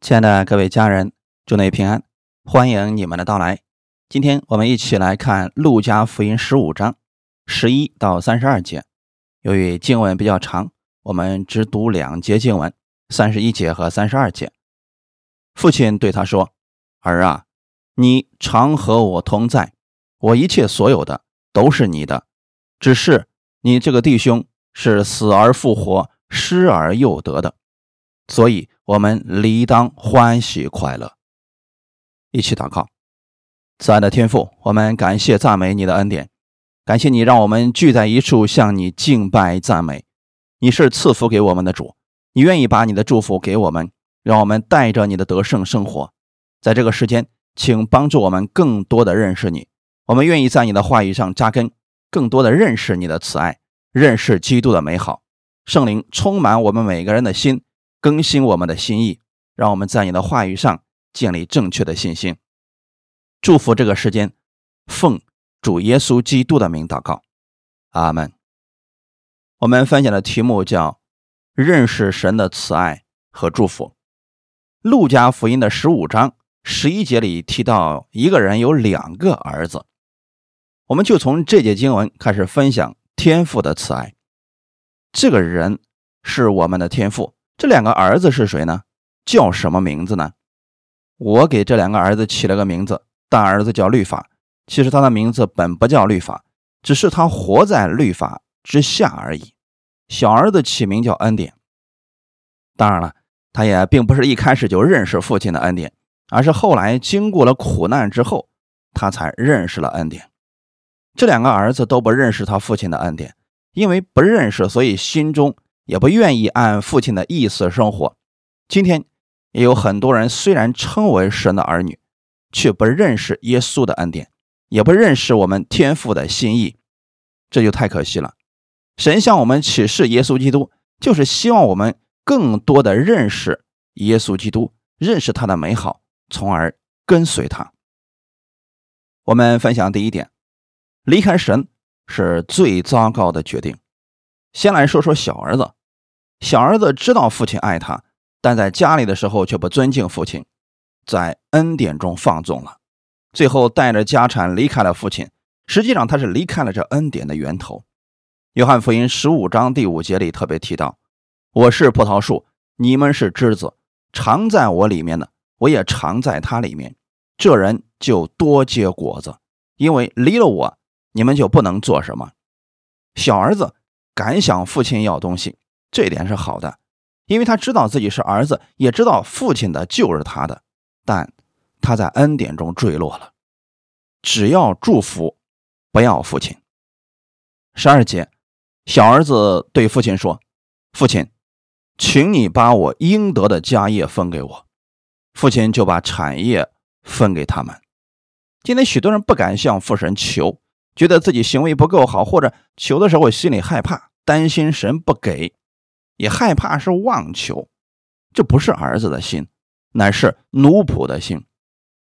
亲爱的各位家人，祝你平安，欢迎你们的到来。今天我们一起来看《路加福音》十五章十一到三十二节。由于经文比较长，我们只读两节经文，三十一节和三十二节。父亲对他说：“儿啊，你常和我同在，我一切所有的都是你的。只是你这个弟兄是死而复活，失而又得的。”所以，我们理当欢喜快乐。一起祷告，慈爱的天父，我们感谢赞美你的恩典，感谢你让我们聚在一处向你敬拜赞美。你是赐福给我们的主，你愿意把你的祝福给我们，让我们带着你的得胜生活。在这个时间，请帮助我们更多的认识你。我们愿意在你的话语上扎根，更多的认识你的慈爱，认识基督的美好。圣灵充满我们每个人的心。更新我们的心意，让我们在你的话语上建立正确的信心。祝福这个时间，奉主耶稣基督的名祷告，阿门。我们分享的题目叫“认识神的慈爱和祝福”。路加福音的十五章十一节里提到，一个人有两个儿子。我们就从这节经文开始分享天父的慈爱。这个人是我们的天父。这两个儿子是谁呢？叫什么名字呢？我给这两个儿子起了个名字，大儿子叫律法。其实他的名字本不叫律法，只是他活在律法之下而已。小儿子起名叫恩典。当然了，他也并不是一开始就认识父亲的恩典，而是后来经过了苦难之后，他才认识了恩典。这两个儿子都不认识他父亲的恩典，因为不认识，所以心中。也不愿意按父亲的意思生活。今天也有很多人，虽然称为神的儿女，却不认识耶稣的恩典，也不认识我们天父的心意，这就太可惜了。神向我们启示耶稣基督，就是希望我们更多的认识耶稣基督，认识他的美好，从而跟随他。我们分享第一点：离开神是最糟糕的决定。先来说说小儿子。小儿子知道父亲爱他，但在家里的时候却不尊敬父亲，在恩典中放纵了，最后带着家产离开了父亲。实际上，他是离开了这恩典的源头。约翰福音十五章第五节里特别提到：“我是葡萄树，你们是枝子，常在我里面的，我也常在他里面。这人就多结果子，因为离了我，你们就不能做什么。”小儿子敢向父亲要东西。这点是好的，因为他知道自己是儿子，也知道父亲的就是他的，但他在恩典中坠落了。只要祝福，不要父亲。十二节，小儿子对父亲说：“父亲，请你把我应得的家业分给我。”父亲就把产业分给他们。今天许多人不敢向父神求，觉得自己行为不够好，或者求的时候心里害怕，担心神不给。也害怕是妄求，这不是儿子的心，乃是奴仆的心。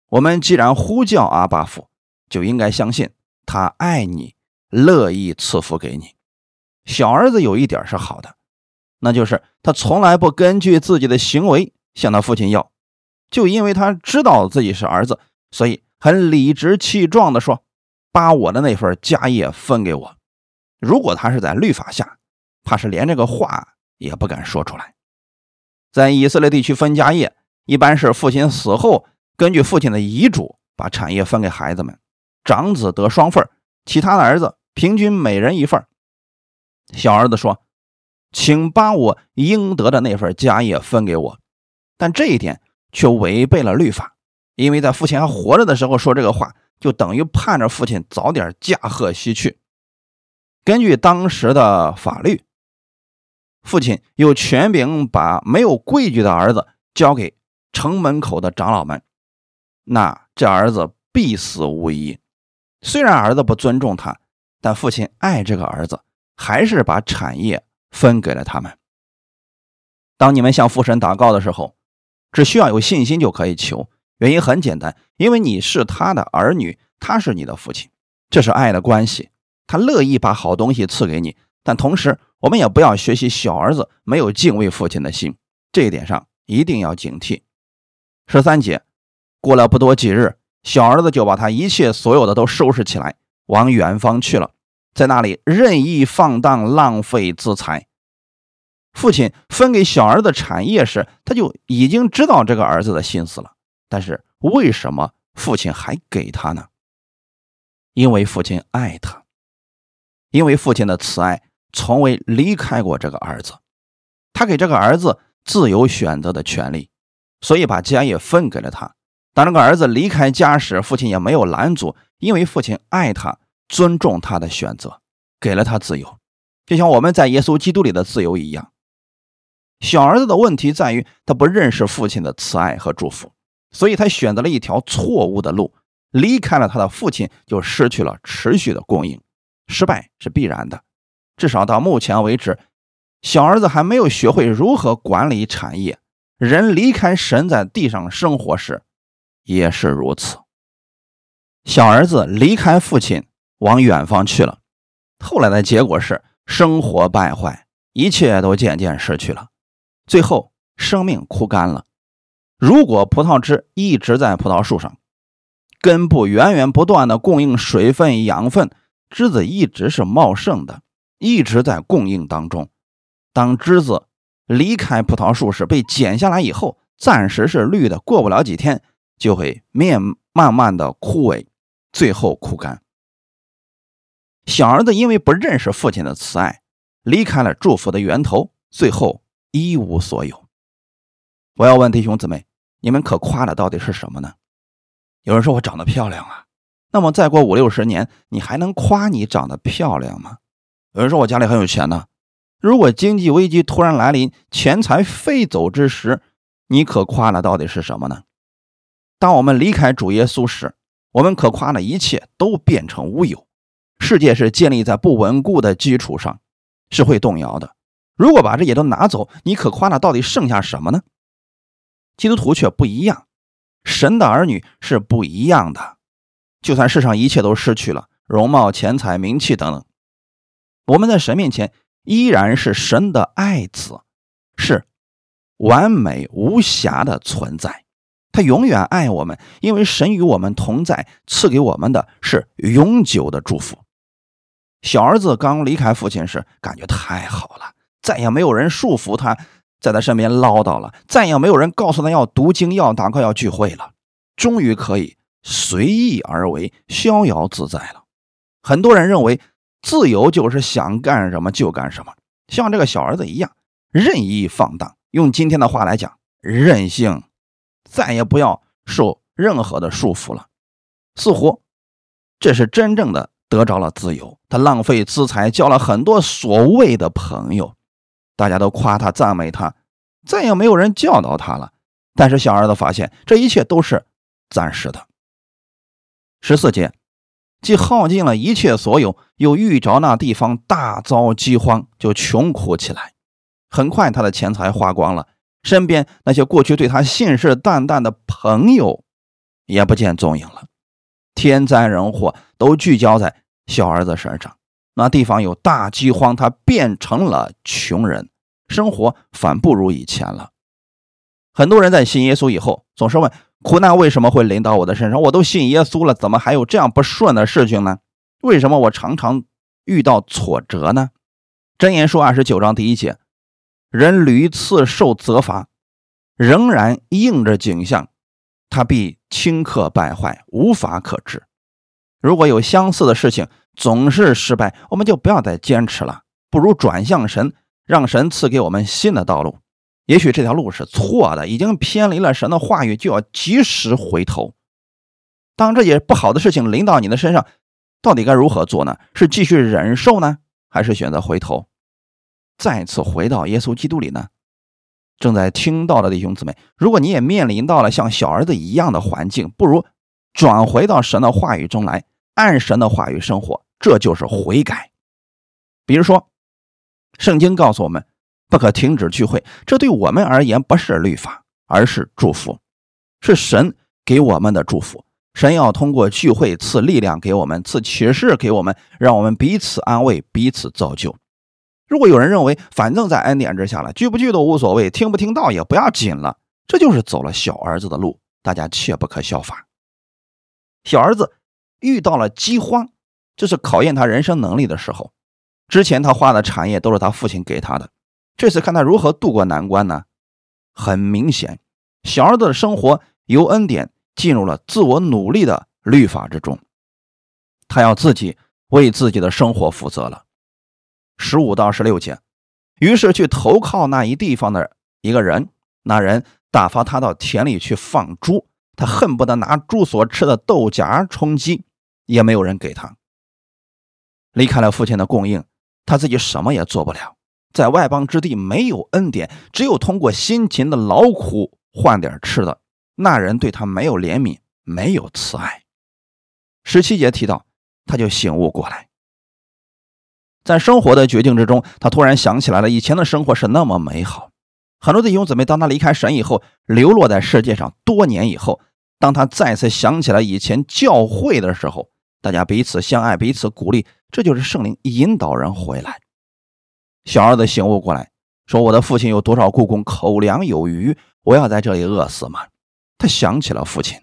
我们既然呼叫阿巴父，就应该相信他爱你，乐意赐福给你。小儿子有一点是好的，那就是他从来不根据自己的行为向他父亲要，就因为他知道自己是儿子，所以很理直气壮地说：“把我的那份家业分给我。”如果他是在律法下，怕是连这个话。也不敢说出来。在以色列地区分家业，一般是父亲死后，根据父亲的遗嘱把产业分给孩子们，长子得双份，其他的儿子平均每人一份。小儿子说：“请把我应得的那份家业分给我。”但这一点却违背了律法，因为在父亲还活着的时候说这个话，就等于盼着父亲早点驾鹤西去。根据当时的法律。父亲有权柄把没有规矩的儿子交给城门口的长老们，那这儿子必死无疑。虽然儿子不尊重他，但父亲爱这个儿子，还是把产业分给了他们。当你们向父神祷告的时候，只需要有信心就可以求。原因很简单，因为你是他的儿女，他是你的父亲，这是爱的关系。他乐意把好东西赐给你，但同时。我们也不要学习小儿子没有敬畏父亲的心，这一点上一定要警惕。十三节，过了不多几日，小儿子就把他一切所有的都收拾起来，往远方去了，在那里任意放荡，浪费资财。父亲分给小儿子产业时，他就已经知道这个儿子的心思了。但是为什么父亲还给他呢？因为父亲爱他，因为父亲的慈爱从未离开过这个儿子，他给这个儿子自由选择的权利，所以把家业分给了他。当这个儿子离开家时，父亲也没有拦阻，因为父亲爱他，尊重他的选择，给了他自由，就像我们在耶稣基督里的自由一样。小儿子的问题在于他不认识父亲的慈爱和祝福，所以他选择了一条错误的路。离开了他的父亲，就失去了持续的供应，失败是必然的。至少到目前为止，小儿子还没有学会如何管理产业。人离开神在地上生活时，也是如此。小儿子离开父亲往远方去了，后来的结果是生活败坏，一切都渐渐失去了，最后生命枯干了。如果葡萄枝一直在葡萄树上，根部源源不断的供应水分、养分，枝子一直是茂盛的，一直在供应当中。当枝子离开葡萄树时，被剪下来以后，暂时是绿的，过不了几天就会面慢慢的枯萎，最后枯干。小儿子因为不认识父亲的慈爱，离开了祝福的源头，最后一无所有。我要问弟兄姊妹，你们可夸的到底是什么呢？有人说我长得漂亮啊，那么再过五六十年，你还能夸你长得漂亮吗？有人说我家里很有钱呢，如果经济危机突然来临，钱财飞走之时，你可夸的到底是什么呢？当我们离开主耶稣时，我们可夸的一切都变成乌有。世界是建立在不稳固的基础上，是会动摇的。如果把这些都拿走，你可夸的到底剩下什么呢？基督徒却不一样。神的儿女是不一样的，就算世上一切都失去了，容貌、钱财、名气等等，我们在神面前依然是神的爱子，是完美无瑕的存在。他永远爱我们，因为神与我们同在，赐给我们的是永久的祝福。小儿子刚离开父亲时，感觉太好了，再也没有人束缚他。在他身边唠叨了，再也没有人告诉他要读经、要祷告、要聚会了，终于可以随意而为、逍遥自在了。很多人认为自由就是想干什么就干什么，像这个小儿子一样任意放荡。用今天的话来讲，任性，再也不要受任何的束缚了。似乎这是真正的得着了自由。他浪费资财，交了很多所谓的朋友。大家都夸他、赞美他，再也没有人教导他了。但是小儿子发现这一切都是暂时的。十四节，既耗尽了一切所有，又遇着那地方大遭饥荒，就穷苦起来。很快，他的钱财花光了，身边那些过去对他信誓旦旦的朋友也不见踪影了。天灾人祸都聚焦在小儿子身上。那地方有大饥荒，他变成了穷人，生活反不如以前了。很多人在信耶稣以后，总是问：苦难为什么会临到我的身上？我都信耶稣了，怎么还有这样不顺的事情呢？为什么我常常遇到挫折呢？箴言书二十九章第一节：人屡次受责罚，仍然应着景象，他必顷刻败坏，无法可治。如果有相似的事情，总是失败，我们就不要再坚持了，不如转向神，让神赐给我们新的道路。也许这条路是错的，已经偏离了神的话语，就要及时回头。当这些不好的事情临到你的身上，到底该如何做呢？是继续忍受呢，还是选择回头，再次回到耶稣基督里呢？正在听到的弟兄姊妹，如果你也面临到了像小儿子一样的环境，不如转回到神的话语中来。按神的话语生活，这就是悔改。比如说，圣经告诉我们不可停止聚会，这对我们而言不是律法，而是祝福，是神给我们的祝福。神要通过聚会赐力量给我们，赐启示给我们，让我们彼此安慰，彼此造就。如果有人认为反正在恩典之下了，聚不聚都无所谓，听不听到也不要紧了，这就是走了小儿子的路，大家切不可效法。小儿子遇到了饥荒，这是考验他人生能力的时候。之前他花的产业都是他父亲给他的，这次看他如何度过难关呢？很明显，小儿子的生活由恩典进入了自我努力的律法之中，他要自己为自己的生活负责了。十五到十六节，于是去投靠那一地方的一个人，那人打发他到田里去放猪，他恨不得拿猪所吃的豆荚充饥，也没有人给他。离开了父亲的供应，他自己什么也做不了。在外邦之地没有恩典，只有通过辛勤的劳苦换点吃的。那人对他没有怜悯，没有慈爱。十七节提到，他就醒悟过来，在生活的绝境之中，他突然想起来了，以前的生活是那么美好。很多弟兄姊妹，当他离开神以后，流落在世界上多年以后，当他再次想起来以前教会的时候，大家彼此相爱，彼此鼓励，这就是圣灵引导人回来。小儿子醒悟过来，说：“我的父亲有多少故宫，口粮有余，我要在这里饿死吗？”他想起了父亲。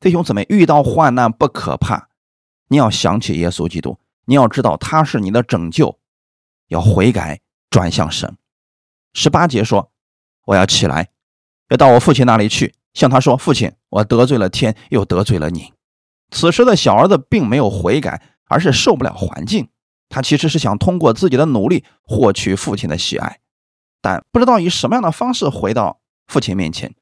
弟兄姊妹，遇到患难不可怕，你要想起耶稣基督，你要知道他是你的拯救，要悔改，转向神。十八节说：“我要起来，要到我父亲那里去，向他说：父亲，我得罪了天，又得罪了你。”此时的小儿子并没有悔改，而是受不了环境。他其实是想通过自己的努力获取父亲的喜爱，但不知道以什么样的方式回到父亲面前。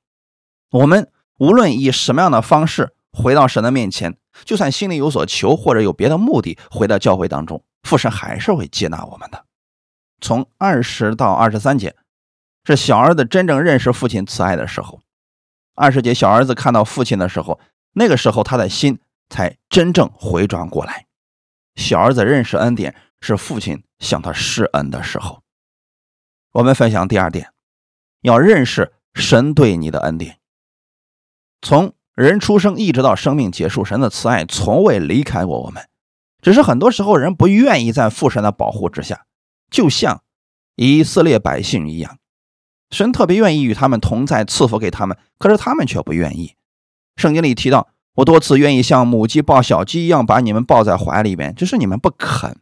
我们无论以什么样的方式回到神的面前，就算心里有所求或者有别的目的，回到教会当中，父神还是会接纳我们的。从二十到二十三节是小儿子真正认识父亲慈爱的时候。二十节小儿子看到父亲的时候，那个时候他的心才真正回转过来。小儿子认识恩典是父亲向他施恩的时候。我们分享第二点，要认识神对你的恩典。从人出生一直到生命结束，神的慈爱从未离开过我们。只是很多时候人不愿意在父神的保护之下，就像以色列百姓一样，神特别愿意与他们同在，赐福给他们，可是他们却不愿意。圣经里提到。我多次愿意像母鸡抱小鸡一样把你们抱在怀里边，只是你们不肯。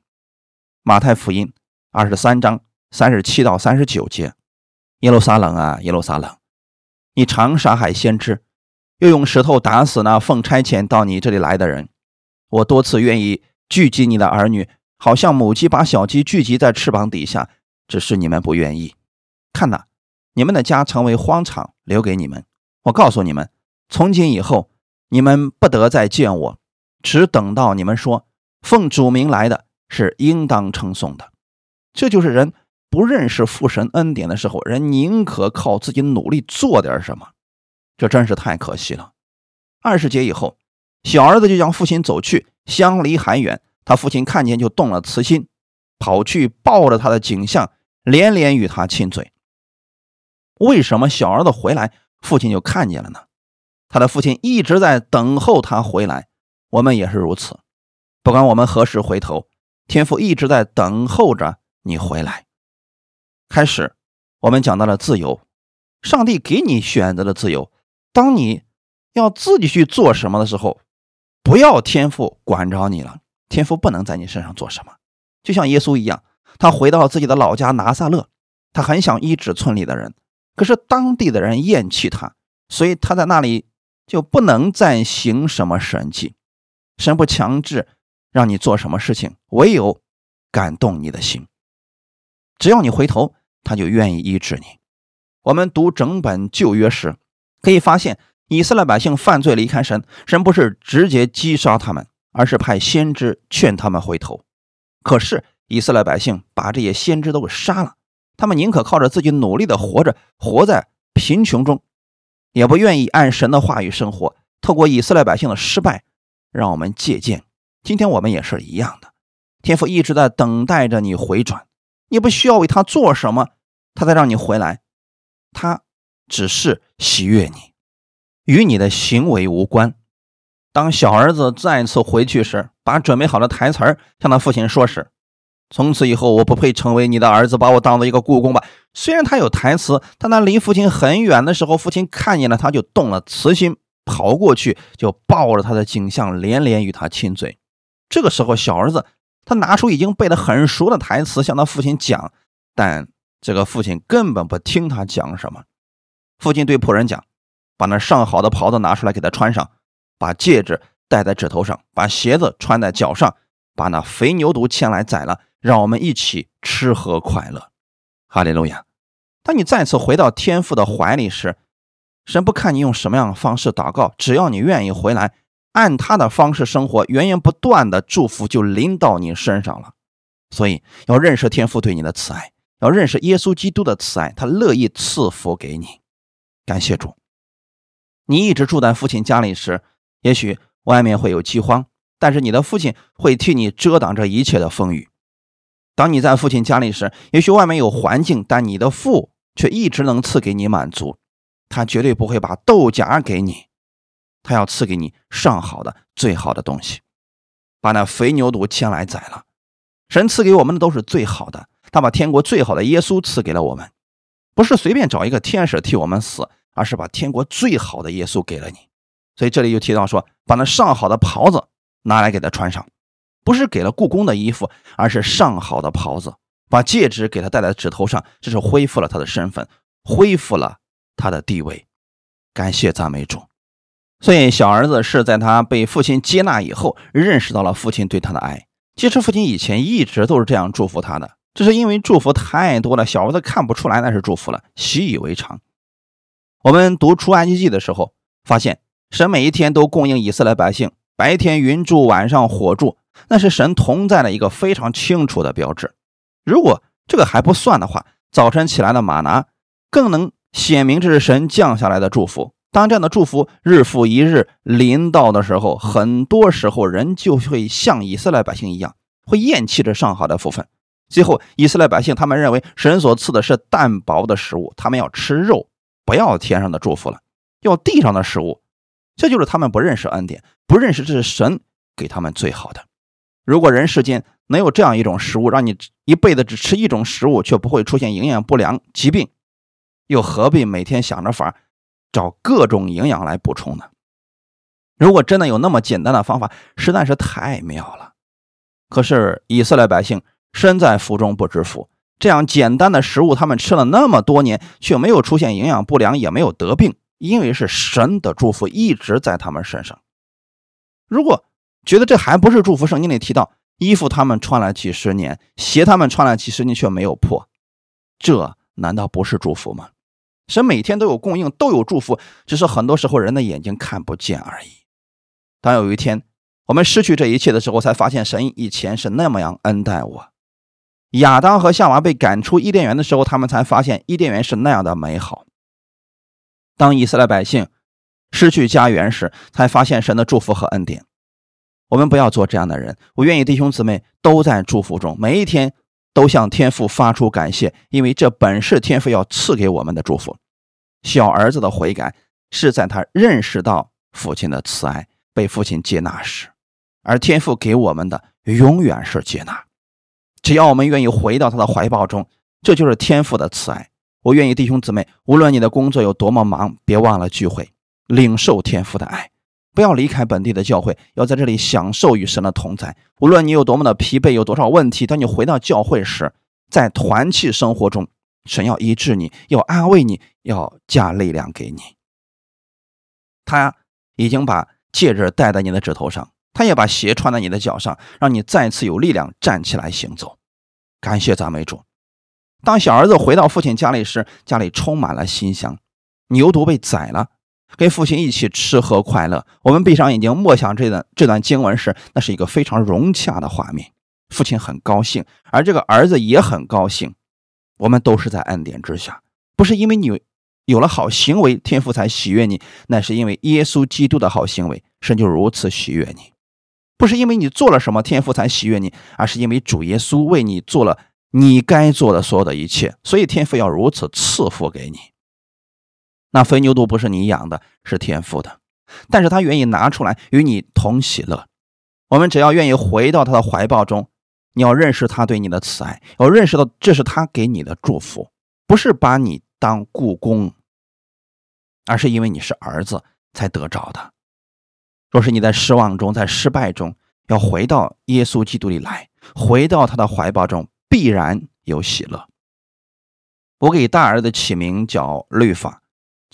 马太福音二十三章三十七到三十九节：耶路撒冷啊，耶路撒冷，你常杀害先知，又用石头打死那奉差遣到你这里来的人。我多次愿意聚集你的儿女，好像母鸡把小鸡聚集在翅膀底下，只是你们不愿意。看呐，你们的家成为荒场，留给你们。我告诉你们，从今以后。你们不得再见我，只等到你们说奉主名来的是应当称颂的。这就是人不认识父神恩典的时候，人宁可靠自己努力做点什么，这真是太可惜了。二十节以后，小儿子就向父亲走去，相离还远。他父亲看见就动了慈心，跑去抱着他的景象，连连与他亲嘴。为什么小儿子回来，父亲就看见了呢？他的父亲一直在等候他回来，我们也是如此。不管我们何时回头，天父一直在等候着你回来。开始，我们讲到了自由，上帝给你选择的自由。当你要自己去做什么的时候，不要天父管着你了。天父不能在你身上做什么。就像耶稣一样，他回到自己的老家拿撒勒，他很想医治村里的人，可是当地的人厌弃他，所以他在那里。就不能再行什么神迹，神不强制让你做什么事情，唯有感动你的心。只要你回头，他就愿意医治你。我们读整本旧约时，可以发现以色列百姓犯罪离开神，神不是直接击杀他们，而是派先知劝他们回头。可是以色列百姓把这些先知都给杀了，他们宁可靠着自己努力的活着，活在贫穷中。也不愿意按神的话语生活。透过以色列百姓的失败，让我们借鉴。今天我们也是一样的。天父一直在等待着你回转，你不需要为他做什么，他才让你回来。他只是喜悦你，与你的行为无关。当小儿子再次回去时，把准备好的台词儿向他父亲说时。从此以后，我不配成为你的儿子，把我当做一个故宫吧。虽然他有台词，但他离父亲很远的时候，父亲看见了他就动了慈心，跑过去就抱着他的颈项，连连与他亲嘴。这个时候，小儿子他拿出已经背得很熟的台词向他父亲讲，但这个父亲根本不听他讲什么。父亲对仆人讲：“把那上好的袍子拿出来给他穿上，把戒指戴在指头上，把鞋子穿在脚上，把那肥牛犊牵来宰了，让我们一起吃喝快乐。”哈利路亚！当你再次回到天父的怀里时，神不看你用什么样的方式祷告，只要你愿意回来，按他的方式生活，源源不断的祝福就临到你身上了。所以要认识天父对你的慈爱，要认识耶稣基督的慈爱，他乐意赐福给你。感谢主，你一直住在父亲家里时，也许外面会有饥荒，但是你的父亲会替你遮挡这一切的风雨。当你在父亲家里时，也许外面有环境，但你的父却一直能赐给你满足。他绝对不会把豆荚给你，他要赐给你上好的、最好的东西。把那肥牛犊牵来宰了，神赐给我们的都是最好的。他把天国最好的耶稣赐给了我们，不是随便找一个天使替我们死，而是把天国最好的耶稣给了你。所以这里就提到说，把那上好的袍子拿来给他穿上，不是给了故宫的衣服，而是上好的袍子。把戒指给他戴在指头上，这是恢复了他的身份，恢复了。他的地位，感谢赞美主。所以小儿子是在他被父亲接纳以后，认识到了父亲对他的爱。其实父亲以前一直都是这样祝福他的，只是因为祝福太多了，小儿子看不出来那是祝福了，习以为常。我们读出埃及记的时候，发现神每一天都供应以色列百姓，白天云柱，晚上火柱，那是神同在的一个非常清楚的标志。如果这个还不算的话，早晨起来的马拿更能。显明这是神降下来的祝福。当这样的祝福日复一日临到的时候，很多时候人就会像以色列百姓一样，会厌弃这上好的福分。最后，以色列百姓他们认为神所赐的是淡薄的食物，他们要吃肉，不要天上的祝福了，要地上的食物。这就是他们不认识恩典，不认识这是神给他们最好的。如果人世间能有这样一种食物，让你一辈子只吃一种食物，却不会出现营养不良、疾病。又何必每天想着法找各种营养来补充呢？如果真的有那么简单的方法，实在是太妙了。可是以色列百姓身在福中不知福，这样简单的食物他们吃了那么多年，却没有出现营养不良，也没有得病，因为是神的祝福一直在他们身上。如果觉得这还不是祝福，圣经里提到衣服他们穿了几十年，鞋他们穿了几十年却没有破，这难道不是祝福吗？神每天都有供应，都有祝福，只是很多时候人的眼睛看不见而已。当有一天我们失去这一切的时候，才发现神以前是那么样恩待我。亚当和夏娃被赶出伊甸园的时候，他们才发现伊甸园是那样的美好。当以色列百姓失去家园时，才发现神的祝福和恩典。我们不要做这样的人。我愿意弟兄姊妹都在祝福中，每一天。都向天父发出感谢，因为这本是天父要赐给我们的祝福。小儿子的悔改是在他认识到父亲的慈爱，被父亲接纳时，而天父给我们的永远是接纳。只要我们愿意回到他的怀抱中，这就是天父的慈爱。我愿意弟兄姊妹，无论你的工作有多么忙，别忘了聚会，领受天父的爱。不要离开本地的教会，要在这里享受与神的同在。无论你有多么的疲惫，有多少问题，当你回到教会时，在团契生活中，神要医治你，要安慰你，要加力量给你。他已经把戒指戴在你的指头上，他也把鞋穿在你的脚上，让你再次有力量站起来行走。感谢赞美主。当小儿子回到父亲家里时，家里充满了馨香，牛犊被宰了。跟父亲一起吃喝快乐。我们闭上眼睛默想这段这段经文时，那是一个非常融洽的画面。父亲很高兴，而这个儿子也很高兴。我们都是在恩典之下，不是因为你有了好行为，天父才喜悦你，那是因为耶稣基督的好行为，神就如此喜悦你。不是因为你做了什么，天父才喜悦你，而是因为主耶稣为你做了你该做的所有的一切，所以天父要如此赐福给你。那肥牛犊不是你养的，是天赋的，但是他愿意拿出来与你同喜乐。我们只要愿意回到他的怀抱中，你要认识他对你的慈爱，要认识到这是他给你的祝福，不是把你当故宫，而是因为你是儿子，才得着的。若是你在失望中，在失败中，要回到耶稣基督里来，回到他的怀抱中，必然有喜乐。我给大儿子起名叫律法，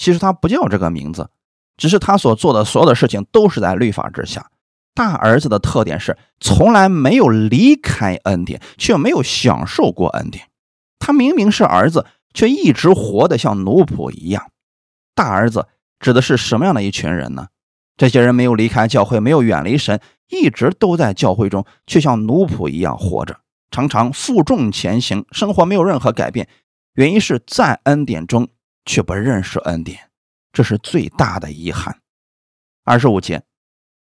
其实他不叫这个名字，只是他所做的所有的事情都是在律法之下。大儿子的特点是从来没有离开恩典，却没有享受过恩典。他明明是儿子，却一直活得像奴仆一样。大儿子指的是什么样的一群人呢？这些人没有离开教会，没有远离神，一直都在教会中，却像奴仆一样活着，常常负重前行，生活没有任何改变。原因是在恩典中，却不认识恩典，这是最大的遗憾。二十五节。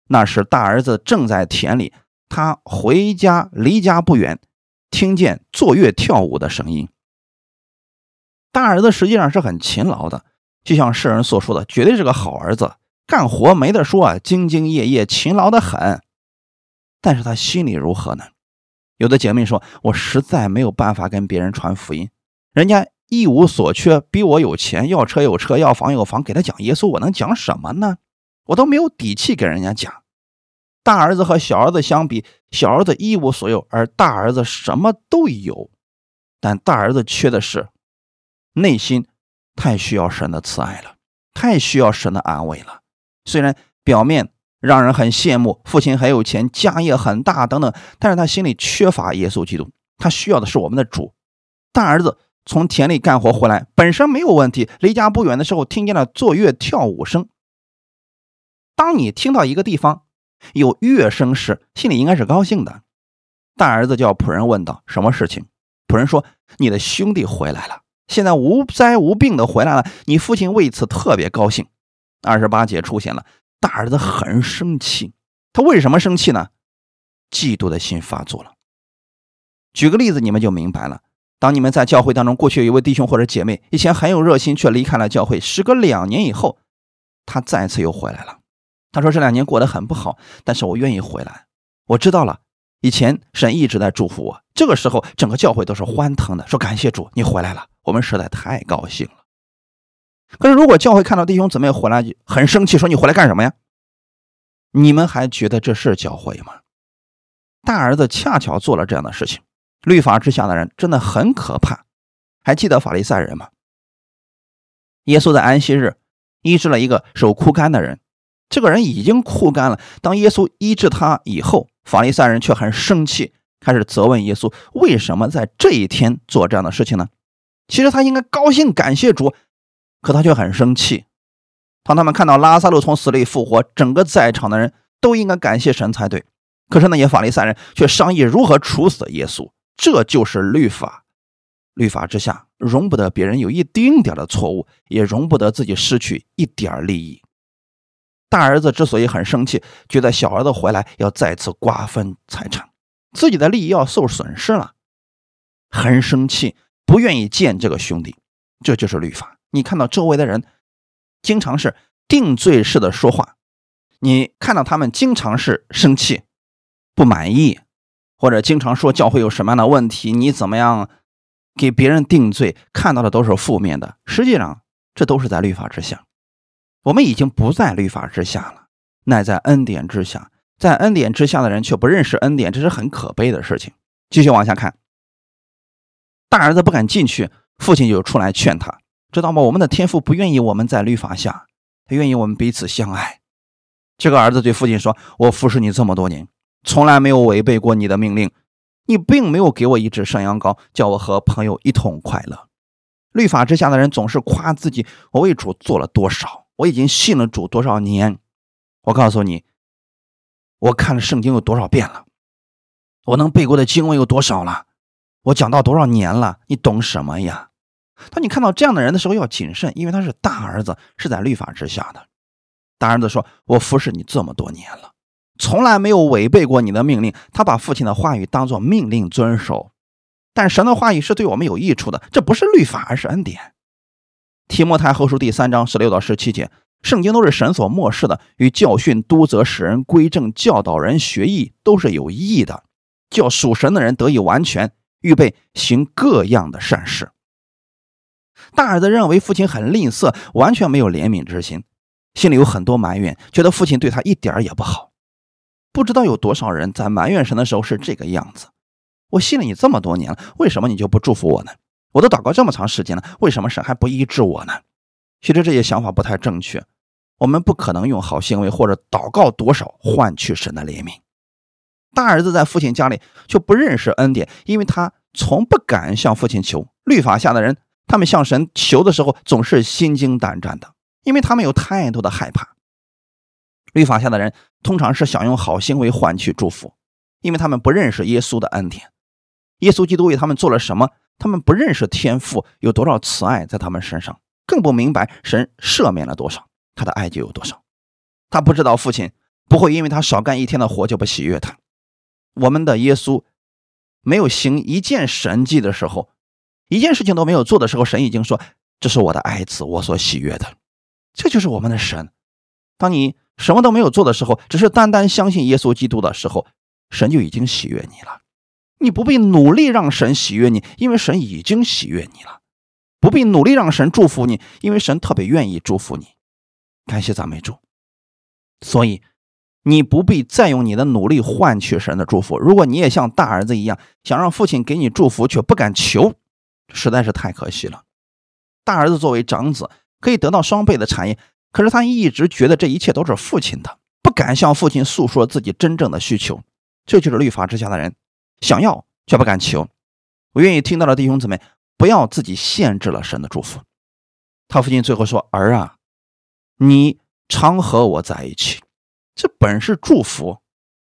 那时，大儿子正在田里，他回家离家不远，听见坐月跳舞的声音。大儿子实际上是很勤劳的，就像世人所说的，绝对是个好儿子，干活没得说啊，兢兢业业，勤劳的很。但是他心里如何呢？有的姐妹说：“我实在没有办法跟别人传福音，人家一无所缺，比我有钱，要车有车，要房有房，给他讲耶稣，我能讲什么呢？”我都没有底气给人家讲，大儿子和小儿子相比，小儿子一无所有，而大儿子什么都有。但大儿子缺的是内心太需要神的慈爱了，太需要神的安慰了。虽然表面让人很羡慕，父亲很有钱，家业很大等等，但是他心里缺乏耶稣基督，他需要的是我们的主。大儿子从田里干活回来，本身没有问题，离家不远的时候，听见了坐月跳舞声。当你听到一个地方有乐声时，心里应该是高兴的。大儿子叫仆人问道：“什么事情？”仆人说：“你的兄弟回来了，现在无灾无病的回来了。你父亲为此特别高兴。”二十八节出现了，大儿子很生气。他为什么生气呢？嫉妒的心发作了。举个例子，你们就明白了。当你们在教会当中，过去有一位弟兄或者姐妹，以前很有热心，却离开了教会。时隔两年以后，他再次又回来了。他说：“这两年过得很不好，但是我愿意回来。我知道了，以前神一直在祝福我。这个时候，整个教会都是欢腾的，说感谢主，你回来了，我们实在太高兴了。可是，如果教会看到弟兄姊妹回来，很生气，说你回来干什么呀？你们还觉得这是教会吗？大儿子恰巧做了这样的事情。律法之下的人真的很可怕。还记得法利赛人吗？耶稣在安息日医治了一个手枯干的人。”这个人已经枯干了。当耶稣医治他以后，法利赛人却很生气，开始责问耶稣为什么在这一天做这样的事情呢？其实他应该高兴感谢主，可他却很生气。当他们看到拉萨路从死里复活，整个在场的人都应该感谢神才对。可是那些法利赛人却商议如何处死耶稣。这就是律法，律法之下容不得别人有一丁点的错误，也容不得自己失去一点利益。大儿子之所以很生气，觉得小儿子回来要再次瓜分财产，自己的利益要受损失了，很生气，不愿意见这个兄弟。这就是律法。你看到周围的人，经常是定罪式的说话，你看到他们经常是生气、不满意，或者经常说教会有什么样的问题，你怎么样给别人定罪，看到的都是负面的。实际上，这都是在律法之下。我们已经不在律法之下了，乃在恩典之下。在恩典之下的人却不认识恩典，这是很可悲的事情。继续往下看，大儿子不敢进去，父亲就出来劝他，知道吗？我们的天父不愿意我们在律法下，他愿意我们彼此相爱。这个儿子对父亲说：“我服侍你这么多年，从来没有违背过你的命令，你并没有给我一只山羊羔，叫我和朋友一同快乐。律法之下的人总是夸自己，我为主做了多少。”我已经信了主多少年？我告诉你，我看了圣经有多少遍了？我能背过的经文有多少了？我讲到多少年了？你懂什么呀？当你看到这样的人的时候，要谨慎，因为他是大儿子，是在律法之下的。大儿子说：“我服侍你这么多年了，从来没有违背过你的命令。”他把父亲的话语当做命令遵守。但神的话语是对我们有益处的，这不是律法，而是恩典。提摩太后书第三章十六到十七节，圣经都是神所漠视的，与教训、督责、使人归正、教导人学艺，都是有益的，叫属神的人得以完全，预备行各样的善事。大儿子认为父亲很吝啬，完全没有怜悯之心，心里有很多埋怨，觉得父亲对他一点也不好。不知道有多少人在埋怨神的时候是这个样子：我信了你这么多年了，为什么你就不祝福我呢？我都祷告这么长时间了，为什么神还不医治我呢？其实这些想法不太正确。我们不可能用好行为或者祷告多少换取神的怜悯。大儿子在父亲家里却不认识恩典，因为他从不敢向父亲求。律法下的人，他们向神求的时候总是心惊胆战的，因为他们有太多的害怕。律法下的人通常是想用好行为换取祝福，因为他们不认识耶稣的恩典。耶稣基督为他们做了什么？他们不认识天父有多少慈爱在他们身上，更不明白神赦免了多少。他的爱就有多少，他不知道父亲不会因为他少干一天的活就不喜悦他。我们的耶稣没有行一件神迹的时候，一件事情都没有做的时候，神已经说：“这是我的爱子，我所喜悦的。”这就是我们的神。当你什么都没有做的时候，只是单单相信耶稣基督的时候，神就已经喜悦你了。你不必努力让神喜悦你，因为神已经喜悦你了；不必努力让神祝福你，因为神特别愿意祝福你。感谢赞美主，所以你不必再用你的努力换取神的祝福。如果你也像大儿子一样，想让父亲给你祝福却不敢求，实在是太可惜了。大儿子作为长子，可以得到双倍的产业，可是他一直觉得这一切都是父亲的，不敢向父亲诉说自己真正的需求。这就是律法之下的人，想要却不敢求。我愿意听到的弟兄姊妹，不要自己限制了神的祝福。他父亲最后说：“儿啊。”你常和我在一起，这本是祝福。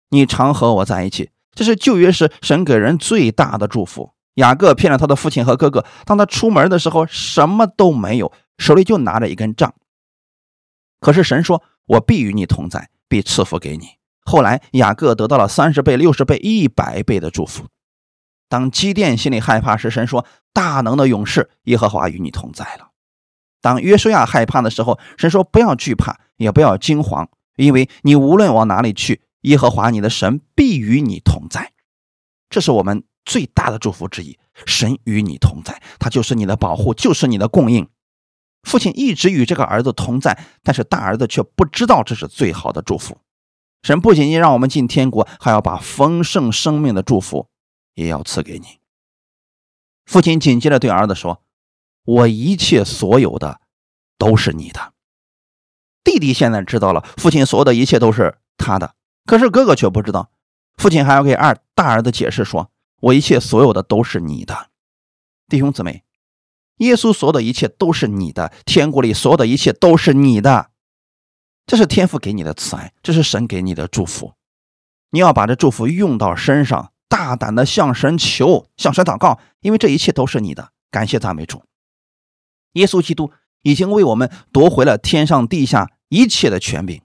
你常和我在一起，这是旧约时神给人最大的祝福。雅各骗了他的父亲和哥哥，当他出门的时候什么都没有，手里就拿着一根杖。可是神说：“我必与你同在，必赐福给你。”后来雅各得到了三十倍、六十倍、一百倍的祝福。当基甸心里害怕时，神说：“大能的勇士耶和华与你同在了。”当约书亚害怕的时候，神说：“不要惧怕，也不要惊慌，因为你无论往哪里去，耶和华你的神必与你同在。”这是我们最大的祝福之一。神与你同在，他就是你的保护，就是你的供应。父亲一直与这个儿子同在，但是大儿子却不知道这是最好的祝福。神不仅仅让我们进天国，还要把丰盛生命的祝福也要赐给你。父亲紧接着对儿子说。我一切所有的都是你的，弟弟现在知道了，父亲所有的一切都是他的，可是哥哥却不知道。父亲还要给二大儿子解释说：“我一切所有的都是你的，弟兄姊妹，耶稣所有的一切都是你的，天国里所有的一切都是你的，这是天父给你的慈爱，这是神给你的祝福。你要把这祝福用到身上，大胆的向神求，向神祷告，因为这一切都是你的。感谢赞美主。”耶稣基督已经为我们夺回了天上地下一切的权柄，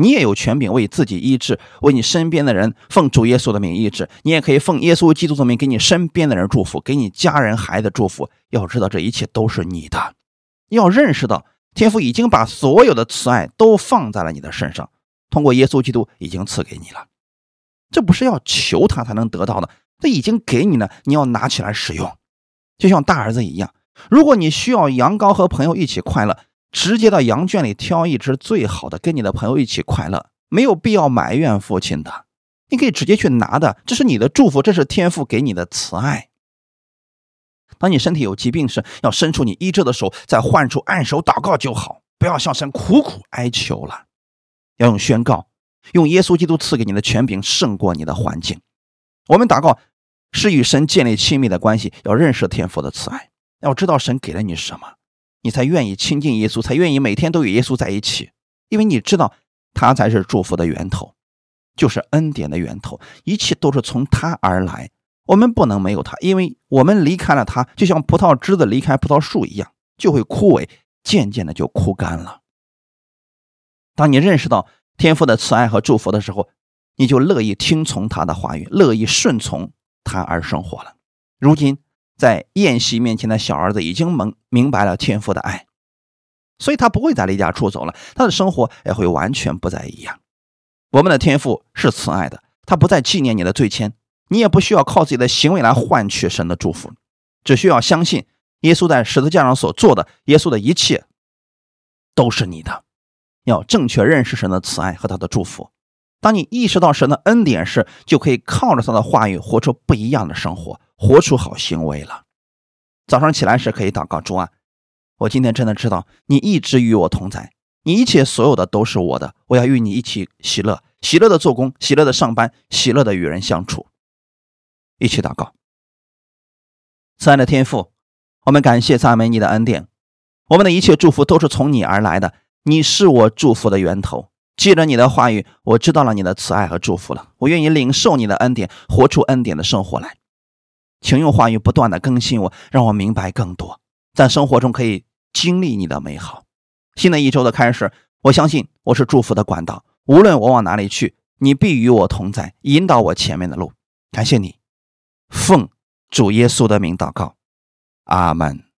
你也有权柄为自己医治，为你身边的人奉主耶稣的名义医治。你也可以奉耶稣基督的名给你身边的人祝福，给你家人孩子祝福。要知道这一切都是你的，要认识到天父已经把所有的慈爱都放在了你的身上，通过耶稣基督已经赐给你了。这不是要求他才能得到的，他已经给你了，你要拿起来使用，就像大儿子一样。如果你需要羊羔和朋友一起快乐，直接到羊圈里挑一只最好的，跟你的朋友一起快乐，没有必要埋怨父亲的。你可以直接去拿的，这是你的祝福，这是天父给你的慈爱。当你身体有疾病时，要伸出你医治的手，在患处按手祷告就好，不要向神苦苦哀求了。要用宣告，用耶稣基督赐给你的权柄胜过你的环境。我们祷告是与神建立亲密的关系，要认识天父的慈爱。要知道神给了你什么，你才愿意亲近耶稣，才愿意每天都与耶稣在一起，因为你知道他才是祝福的源头，就是恩典的源头，一切都是从他而来。我们不能没有他，因为我们离开了他，就像葡萄枝子离开葡萄树一样，就会枯萎，渐渐的就枯干了。当你认识到天父的慈爱和祝福的时候，你就乐意听从他的话语，乐意顺从他而生活了。如今。在宴席面前的小儿子已经蒙明白了天父的爱，所以他不会再离家出走了，他的生活也会完全不再一样。我们的天父是慈爱的，他不再纪念你的罪愆，你也不需要靠自己的行为来换取神的祝福，只需要相信耶稣在十字架上所做的，耶稣的一切都是你的。要正确认识神的慈爱和他的祝福。当你意识到神的恩典时，就可以靠着他的话语活出不一样的生活，活出好行为了。早上起来时可以祷告主啊，我今天真的知道你一直与我同在，你一切所有的都是我的，我要与你一起喜乐，喜乐的做工，喜乐的上班，喜乐的与人相处。一起祷告，慈爱的天父，我们感谢赞美你的恩典，我们的一切祝福都是从你而来的，你是我祝福的源头。借着你的话语，我知道了你的慈爱和祝福了。我愿意领受你的恩典，活出恩典的生活来。请用话语不断的更新我，让我明白更多，在生活中可以经历你的美好。新的一周的开始，我相信我是祝福的管道。无论我往哪里去，你必与我同在，引导我前面的路。感谢你，奉主耶稣的名祷告，阿门。